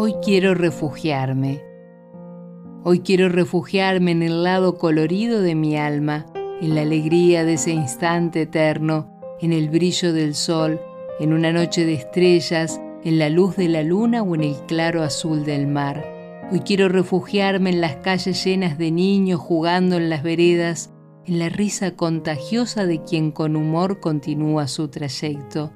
Hoy quiero refugiarme. Hoy quiero refugiarme en el lado colorido de mi alma, en la alegría de ese instante eterno, en el brillo del sol, en una noche de estrellas, en la luz de la luna o en el claro azul del mar. Hoy quiero refugiarme en las calles llenas de niños jugando en las veredas, en la risa contagiosa de quien con humor continúa su trayecto.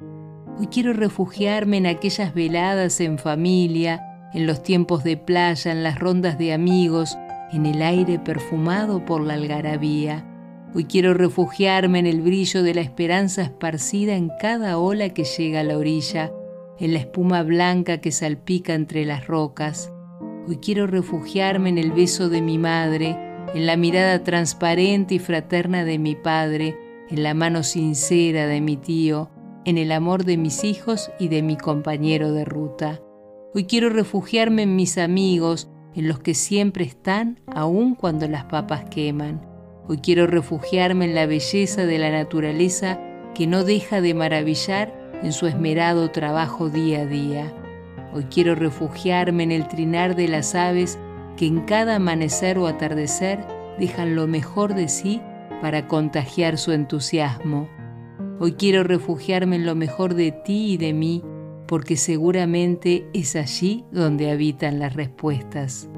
Hoy quiero refugiarme en aquellas veladas en familia, en los tiempos de playa, en las rondas de amigos, en el aire perfumado por la algarabía. Hoy quiero refugiarme en el brillo de la esperanza esparcida en cada ola que llega a la orilla, en la espuma blanca que salpica entre las rocas. Hoy quiero refugiarme en el beso de mi madre, en la mirada transparente y fraterna de mi padre, en la mano sincera de mi tío, en el amor de mis hijos y de mi compañero de ruta. Hoy quiero refugiarme en mis amigos, en los que siempre están aun cuando las papas queman. Hoy quiero refugiarme en la belleza de la naturaleza que no deja de maravillar en su esmerado trabajo día a día. Hoy quiero refugiarme en el trinar de las aves que en cada amanecer o atardecer dejan lo mejor de sí para contagiar su entusiasmo. Hoy quiero refugiarme en lo mejor de ti y de mí porque seguramente es allí donde habitan las respuestas.